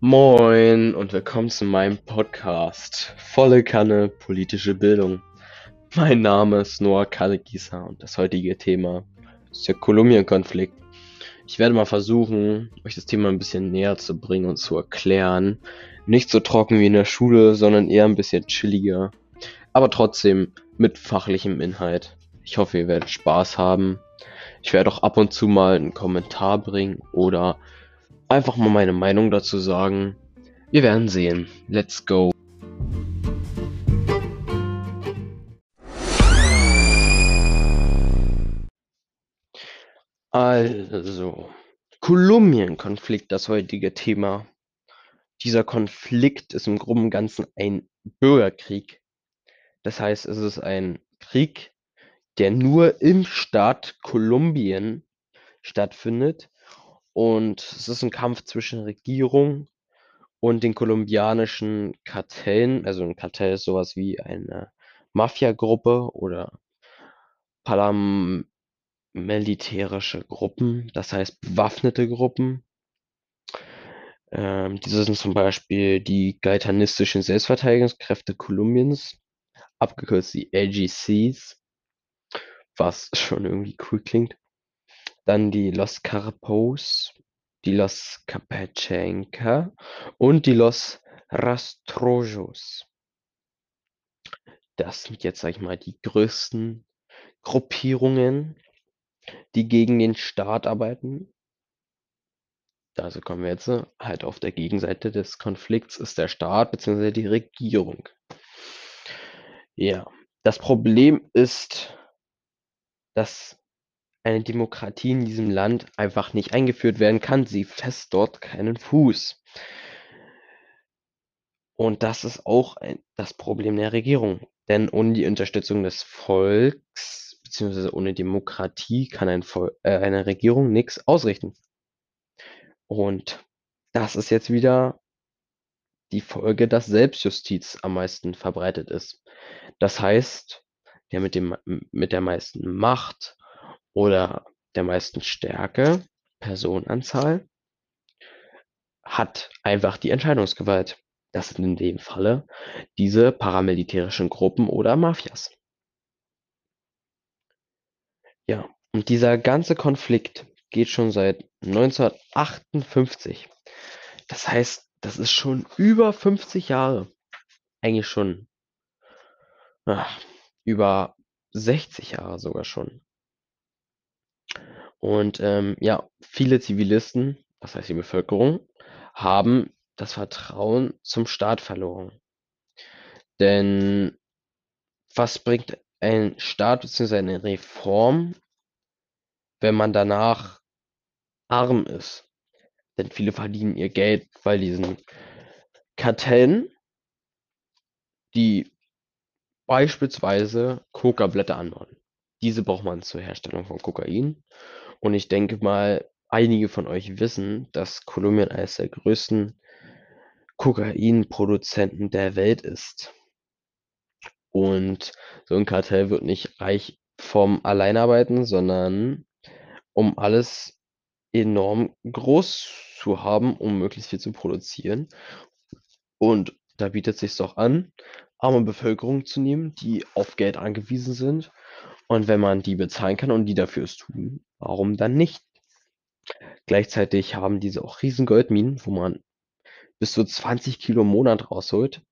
Moin und willkommen zu meinem Podcast Volle Kanne politische Bildung. Mein Name ist Noah Kallegießer und das heutige Thema ist der Kolumbien-Konflikt. Ich werde mal versuchen, euch das Thema ein bisschen näher zu bringen und zu erklären. Nicht so trocken wie in der Schule, sondern eher ein bisschen chilliger, aber trotzdem mit fachlichem Inhalt. Ich hoffe, ihr werdet Spaß haben. Ich werde auch ab und zu mal einen Kommentar bringen oder einfach mal meine Meinung dazu sagen. Wir werden sehen. Let's go. Also, Kolumbien-Konflikt, das heutige Thema. Dieser Konflikt ist im Groben und Ganzen ein Bürgerkrieg. Das heißt, es ist ein Krieg, der nur im Staat Kolumbien stattfindet und es ist ein Kampf zwischen Regierung und den kolumbianischen Kartellen. Also ein Kartell ist sowas wie eine Mafia-Gruppe oder paramilitärische Gruppen, das heißt bewaffnete Gruppen. Ähm, diese sind zum Beispiel die gaetanistischen Selbstverteidigungskräfte Kolumbiens, abgekürzt die AGCs, was schon irgendwie cool klingt. Dann die Los Carpos, die Los Capechenca und die Los Rastrojos. Das sind jetzt, sag ich mal, die größten Gruppierungen, die gegen den Staat arbeiten. Also kommen wir jetzt halt auf der Gegenseite des Konflikts ist der Staat bzw. die Regierung. Ja, das Problem ist, dass eine Demokratie in diesem Land einfach nicht eingeführt werden kann. Sie fest dort keinen Fuß. Und das ist auch ein, das Problem der Regierung. Denn ohne die Unterstützung des Volks beziehungsweise ohne Demokratie kann ein Vol äh, eine Regierung nichts ausrichten. Und das ist jetzt wieder die Folge, dass Selbstjustiz am meisten verbreitet ist. Das heißt, der mit, dem, mit der meisten Macht oder der meisten Stärke, Personenanzahl, hat einfach die Entscheidungsgewalt. Das sind in dem Falle diese paramilitärischen Gruppen oder Mafias. Ja, und dieser ganze Konflikt geht schon seit 1958. Das heißt, das ist schon über 50 Jahre. Eigentlich schon ach, über 60 Jahre sogar schon. Und ähm, ja, viele Zivilisten, das heißt die Bevölkerung, haben das Vertrauen zum Staat verloren. Denn was bringt ein Staat bzw. eine Reform, wenn man danach arm ist? Denn viele verdienen ihr Geld bei diesen Kartellen, die beispielsweise Coca-Blätter anbauen. Diese braucht man zur Herstellung von Kokain. Und ich denke mal, einige von euch wissen, dass Kolumbien eines der größten Kokainproduzenten der Welt ist. Und so ein Kartell wird nicht reich vom Alleinarbeiten, sondern um alles enorm groß zu haben, um möglichst viel zu produzieren. Und da bietet es sich doch an, arme Bevölkerung zu nehmen, die auf Geld angewiesen sind. Und wenn man die bezahlen kann und die dafür es tun, Warum dann nicht? Gleichzeitig haben diese auch riesen Goldminen, wo man bis zu 20 Kilo im Monat rausholt.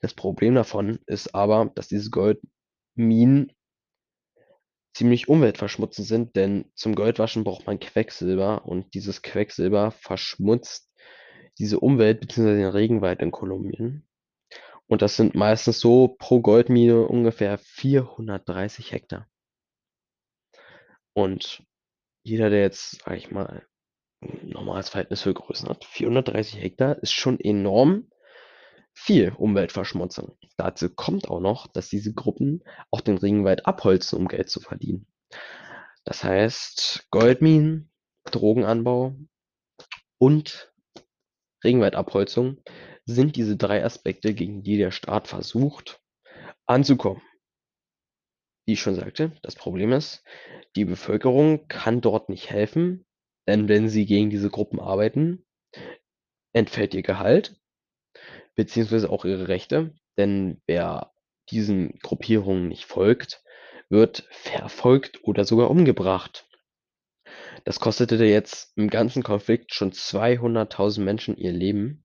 Das Problem davon ist aber, dass diese Goldminen ziemlich umweltverschmutzend sind, denn zum Goldwaschen braucht man Quecksilber und dieses Quecksilber verschmutzt diese Umwelt bzw. den Regenwald in Kolumbien. Und das sind meistens so pro Goldmine ungefähr 430 Hektar. Und jeder, der jetzt, sag ich mal, ein normales Verhältnis für Größen hat, 430 Hektar ist schon enorm viel Umweltverschmutzung. Dazu kommt auch noch, dass diese Gruppen auch den Regenwald abholzen, um Geld zu verdienen. Das heißt, Goldminen, Drogenanbau und Regenwaldabholzung sind diese drei Aspekte, gegen die der Staat versucht anzukommen. Wie ich schon sagte, das Problem ist, die Bevölkerung kann dort nicht helfen, denn wenn sie gegen diese Gruppen arbeiten, entfällt ihr Gehalt beziehungsweise auch ihre Rechte, denn wer diesen Gruppierungen nicht folgt, wird verfolgt oder sogar umgebracht. Das kostete jetzt im ganzen Konflikt schon 200.000 Menschen ihr Leben,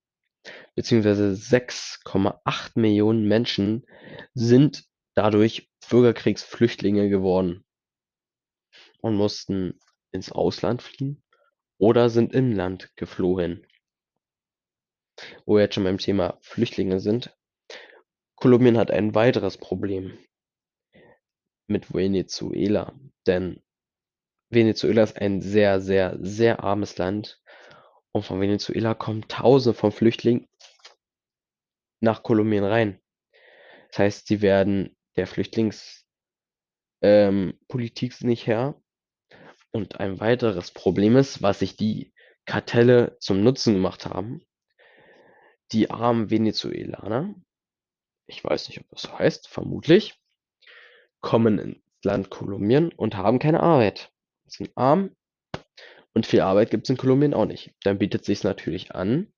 beziehungsweise 6,8 Millionen Menschen sind dadurch Bürgerkriegsflüchtlinge geworden und mussten ins Ausland fliehen oder sind im Land geflohen. Wo wir jetzt schon beim Thema Flüchtlinge sind. Kolumbien hat ein weiteres Problem mit Venezuela, denn Venezuela ist ein sehr, sehr, sehr armes Land und von Venezuela kommen Tausende von Flüchtlingen nach Kolumbien rein. Das heißt, sie werden der Flüchtlingspolitik ähm, nicht Herr. Und ein weiteres Problem ist, was sich die Kartelle zum Nutzen gemacht haben. Die armen Venezuelaner, ich weiß nicht, ob das so heißt, vermutlich, kommen ins Land Kolumbien und haben keine Arbeit. Sind arm und viel Arbeit gibt es in Kolumbien auch nicht. Dann bietet sich natürlich an,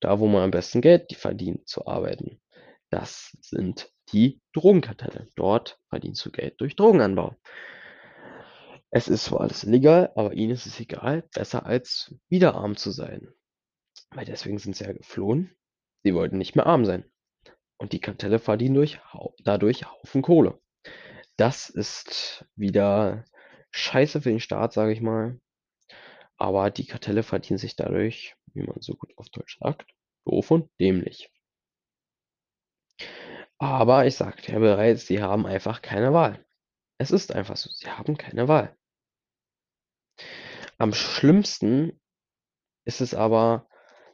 da wo man am besten Geld verdient, zu arbeiten. Das sind die Drogenkartelle. Dort verdienst du Geld durch Drogenanbau. Es ist zwar alles illegal, aber ihnen ist es egal, besser als wieder arm zu sein. Weil deswegen sind sie ja geflohen. Sie wollten nicht mehr arm sein. Und die Kartelle verdienen durch, dadurch Haufen Kohle. Das ist wieder scheiße für den Staat, sage ich mal. Aber die Kartelle verdienen sich dadurch, wie man so gut auf Deutsch sagt, doof und dämlich. Aber ich sagte ja bereits, sie haben einfach keine Wahl. Es ist einfach so, sie haben keine Wahl. Am schlimmsten ist es aber,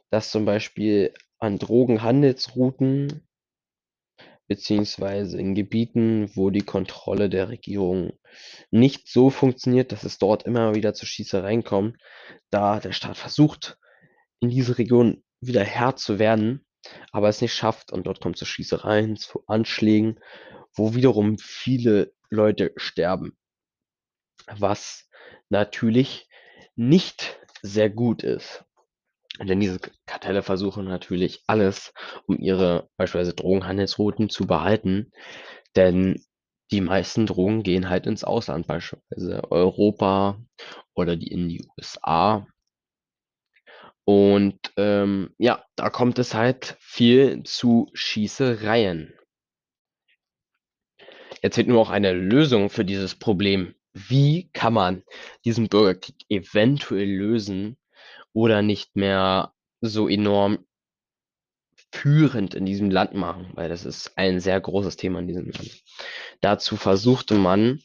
dass zum Beispiel an Drogenhandelsrouten beziehungsweise in Gebieten, wo die Kontrolle der Regierung nicht so funktioniert, dass es dort immer wieder zu Schießereien kommt, da der Staat versucht, in diese Region wieder Herr zu werden, aber es nicht schafft und dort kommt es zu Schießereien, zu Anschlägen, wo wiederum viele Leute sterben. Was natürlich nicht sehr gut ist. Denn diese Kartelle versuchen natürlich alles, um ihre beispielsweise Drogenhandelsrouten zu behalten. Denn die meisten Drogen gehen halt ins Ausland, beispielsweise Europa oder die in die USA. Und ähm, ja, da kommt es halt viel zu Schießereien. Jetzt wird nur auch eine Lösung für dieses Problem wie kann man diesen Bürgerkrieg eventuell lösen oder nicht mehr so enorm führend in diesem Land machen, weil das ist ein sehr großes Thema in diesem Land. Dazu versuchte man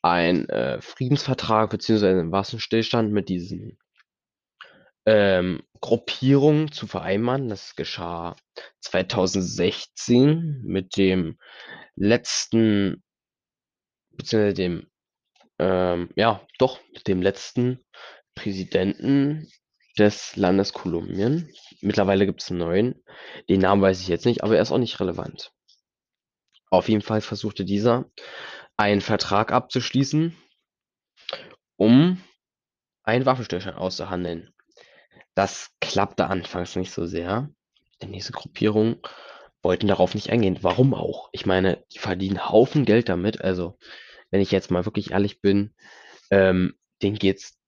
ein äh, Friedensvertrag beziehungsweise einen Waffenstillstand mit diesen ähm, Gruppierungen zu vereinbaren. Das geschah 2016 mit dem letzten beziehungsweise dem ähm, ja, doch, mit dem letzten Präsidenten des Landes Kolumbien. Mittlerweile gibt es einen neuen. Den Namen weiß ich jetzt nicht, aber er ist auch nicht relevant. Auf jeden Fall versuchte dieser einen Vertrag abzuschließen, um einen Waffenstillstand auszuhandeln. Das klappte anfangs nicht so sehr, denn diese Gruppierungen wollten darauf nicht eingehen. Warum auch? Ich meine, die verdienen Haufen Geld damit. Also wenn ich jetzt mal wirklich ehrlich bin, ähm, denen geht's,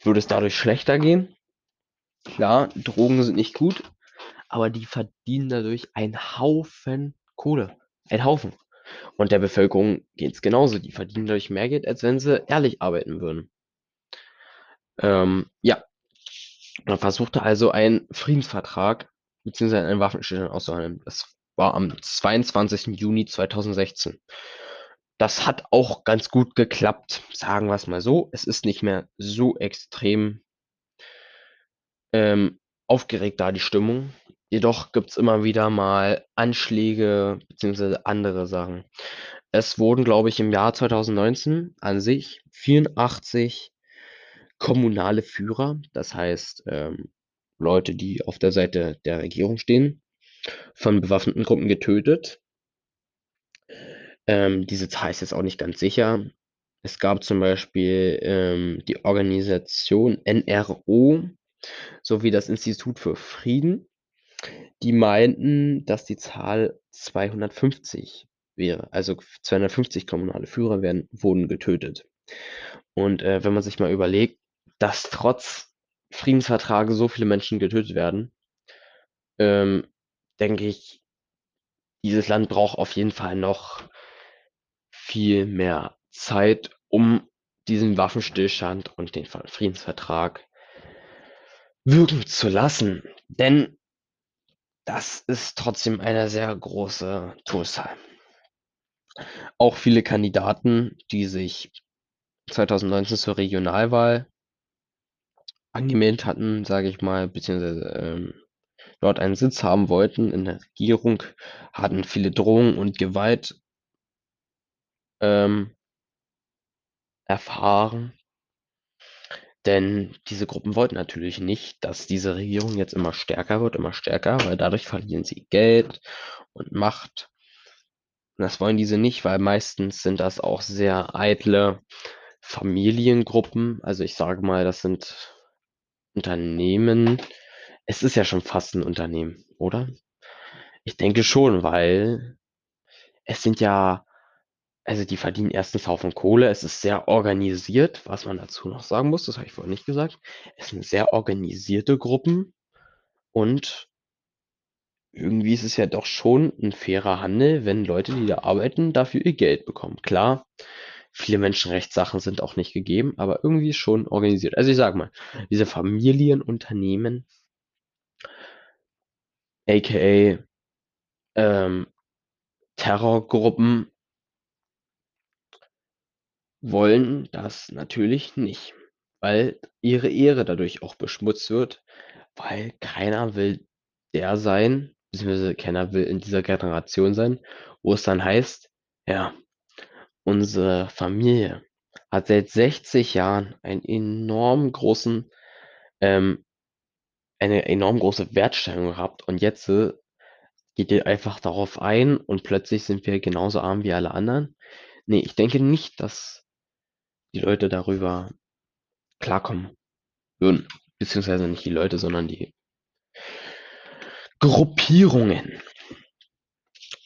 würde es dadurch schlechter gehen. Klar, Drogen sind nicht gut, aber die verdienen dadurch einen Haufen Kohle. Ein Haufen. Und der Bevölkerung geht es genauso. Die verdienen dadurch mehr Geld, als wenn sie ehrlich arbeiten würden. Ähm, ja. Man versuchte also einen Friedensvertrag beziehungsweise einen Waffenstillstand auszuhandeln. Das war am 22. Juni 2016. Das hat auch ganz gut geklappt, sagen wir es mal so. Es ist nicht mehr so extrem ähm, aufgeregt da die Stimmung. Jedoch gibt es immer wieder mal Anschläge beziehungsweise andere Sachen. Es wurden, glaube ich, im Jahr 2019 an sich 84 kommunale Führer, das heißt ähm, Leute, die auf der Seite der Regierung stehen, von bewaffneten Gruppen getötet. Ähm, diese Zahl ist jetzt auch nicht ganz sicher. Es gab zum Beispiel ähm, die Organisation NRO, sowie das Institut für Frieden. Die meinten, dass die Zahl 250 wäre. Also 250 kommunale Führer werden, wurden getötet. Und äh, wenn man sich mal überlegt, dass trotz Friedensvertrage so viele Menschen getötet werden, ähm, denke ich, dieses Land braucht auf jeden Fall noch viel mehr Zeit, um diesen Waffenstillstand und den Friedensvertrag wirken zu lassen. Denn das ist trotzdem eine sehr große Todeszahl. Auch viele Kandidaten, die sich 2019 zur Regionalwahl angemeldet hatten, sage ich mal, beziehungsweise ähm, dort einen Sitz haben wollten in der Regierung, hatten viele Drohungen und Gewalt ähm, erfahren. Denn diese Gruppen wollten natürlich nicht, dass diese Regierung jetzt immer stärker wird, immer stärker, weil dadurch verlieren sie Geld und Macht. Und das wollen diese nicht, weil meistens sind das auch sehr eitle Familiengruppen. Also ich sage mal, das sind Unternehmen. Es ist ja schon fast ein Unternehmen, oder? Ich denke schon, weil es sind ja also die verdienen erstens Haufen Kohle. Es ist sehr organisiert, was man dazu noch sagen muss, das habe ich vorhin nicht gesagt. Es sind sehr organisierte Gruppen und irgendwie ist es ja doch schon ein fairer Handel, wenn Leute, die da arbeiten, dafür ihr Geld bekommen. Klar, viele Menschenrechtssachen sind auch nicht gegeben, aber irgendwie schon organisiert. Also ich sage mal, diese Familienunternehmen, aka ähm, Terrorgruppen, wollen das natürlich nicht, weil ihre Ehre dadurch auch beschmutzt wird, weil keiner will der sein, beziehungsweise keiner will in dieser Generation sein, wo es dann heißt, ja, unsere Familie hat seit 60 Jahren einen enorm großen, ähm, eine enorm große Wertstellung gehabt und jetzt äh, geht ihr einfach darauf ein und plötzlich sind wir genauso arm wie alle anderen. Nee, ich denke nicht, dass die Leute darüber klarkommen würden. Beziehungsweise nicht die Leute, sondern die Gruppierungen.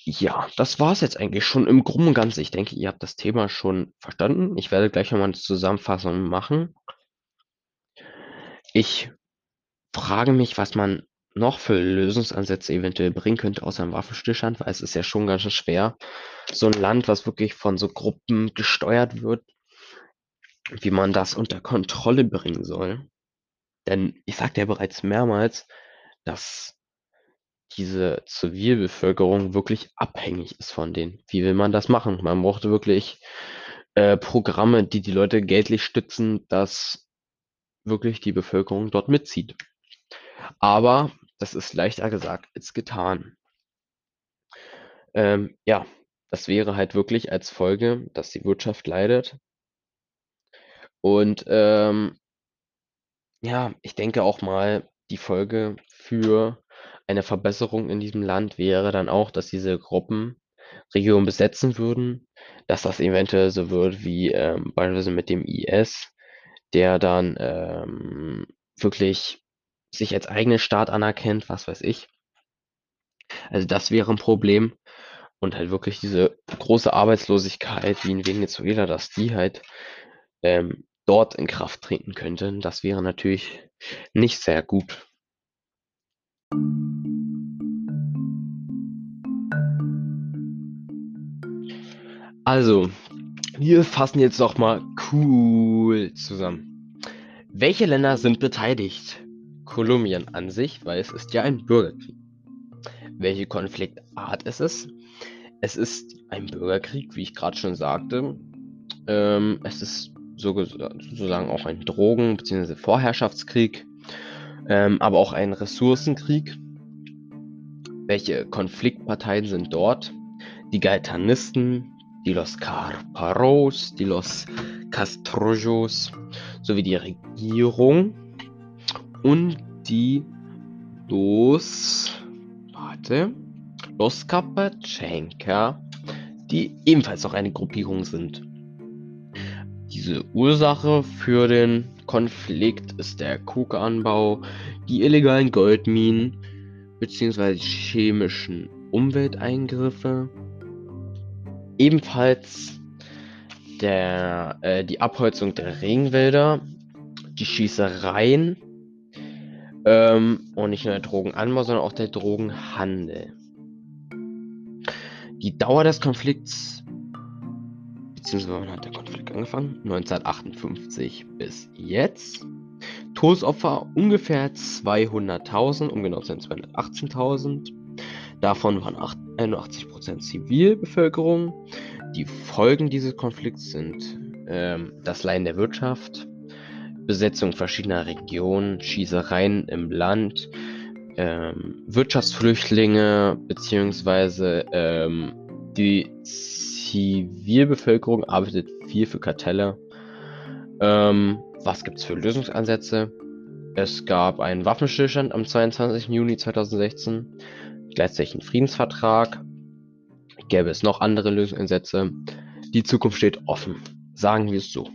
Ja, das war es jetzt eigentlich schon im Groben und Ganzen. Ich denke, ihr habt das Thema schon verstanden. Ich werde gleich nochmal eine Zusammenfassung machen. Ich frage mich, was man noch für Lösungsansätze eventuell bringen könnte außer einem Waffenstillstand, weil es ist ja schon ganz schön schwer, so ein Land, was wirklich von so Gruppen gesteuert wird, wie man das unter Kontrolle bringen soll. Denn ich sagte ja bereits mehrmals, dass diese Zivilbevölkerung wirklich abhängig ist von denen. Wie will man das machen? Man brauchte wirklich äh, Programme, die die Leute geldlich stützen, dass wirklich die Bevölkerung dort mitzieht. Aber das ist leichter gesagt als getan. Ähm, ja, das wäre halt wirklich als Folge, dass die Wirtschaft leidet, und ähm, ja, ich denke auch mal, die Folge für eine Verbesserung in diesem Land wäre dann auch, dass diese Gruppen Regionen besetzen würden, dass das eventuell so wird wie ähm, beispielsweise mit dem IS, der dann ähm, wirklich sich als eigenen Staat anerkennt, was weiß ich. Also das wäre ein Problem. Und halt wirklich diese große Arbeitslosigkeit wie in Venezuela, dass die halt ähm, dort in Kraft treten könnte. Das wäre natürlich nicht sehr gut. Also, wir fassen jetzt noch mal cool zusammen. Welche Länder sind beteiligt? Kolumbien an sich, weil es ist ja ein Bürgerkrieg. Welche Konfliktart ist es? Es ist ein Bürgerkrieg, wie ich gerade schon sagte. Ähm, es ist sozusagen auch ein Drogen- bzw. Vorherrschaftskrieg, ähm, aber auch ein Ressourcenkrieg. Welche Konfliktparteien sind dort? Die Gaetanisten, die Los Carparos, die Los Castrojos sowie die Regierung und die Los, warte, Los Kapatschenka, die ebenfalls auch eine Gruppierung sind. Diese Ursache für den Konflikt ist der Kokeanbau, die illegalen Goldminen bzw. chemischen Umwelteingriffe, ebenfalls der, äh, die Abholzung der Regenwälder, die Schießereien ähm, und nicht nur der Drogenanbau, sondern auch der Drogenhandel. Die Dauer des Konflikts, beziehungsweise wann hat der Konflikt angefangen? 1958 bis jetzt. Todesopfer ungefähr 200.000, um genau zu sein 218.000. Davon waren 81% Zivilbevölkerung. Die Folgen dieses Konflikts sind ähm, das Leiden der Wirtschaft, Besetzung verschiedener Regionen, Schießereien im Land, ähm, Wirtschaftsflüchtlinge beziehungsweise ähm, die Zivilbevölkerung arbeitet viel für Kartelle. Ähm, was gibt es für Lösungsansätze? Es gab einen Waffenstillstand am 22. Juni 2016, gleichzeitig einen Friedensvertrag. Gäbe es noch andere Lösungsansätze? Die Zukunft steht offen. Sagen wir es so.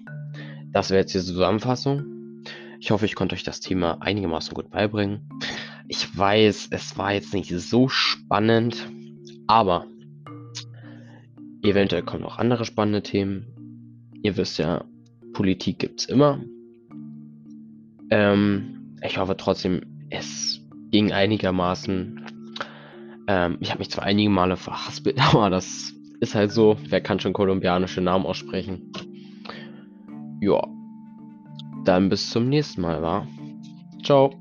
Das wäre jetzt die Zusammenfassung. Ich hoffe, ich konnte euch das Thema einigermaßen gut beibringen. Ich weiß, es war jetzt nicht so spannend, aber eventuell kommen auch andere spannende Themen. Ihr wisst ja, Politik gibt es immer. Ähm, ich hoffe trotzdem, es ging einigermaßen. Ähm, ich habe mich zwar einige Male verhaspelt, aber das ist halt so. Wer kann schon kolumbianische Namen aussprechen? Ja. Dann bis zum nächsten Mal, wa? Ciao.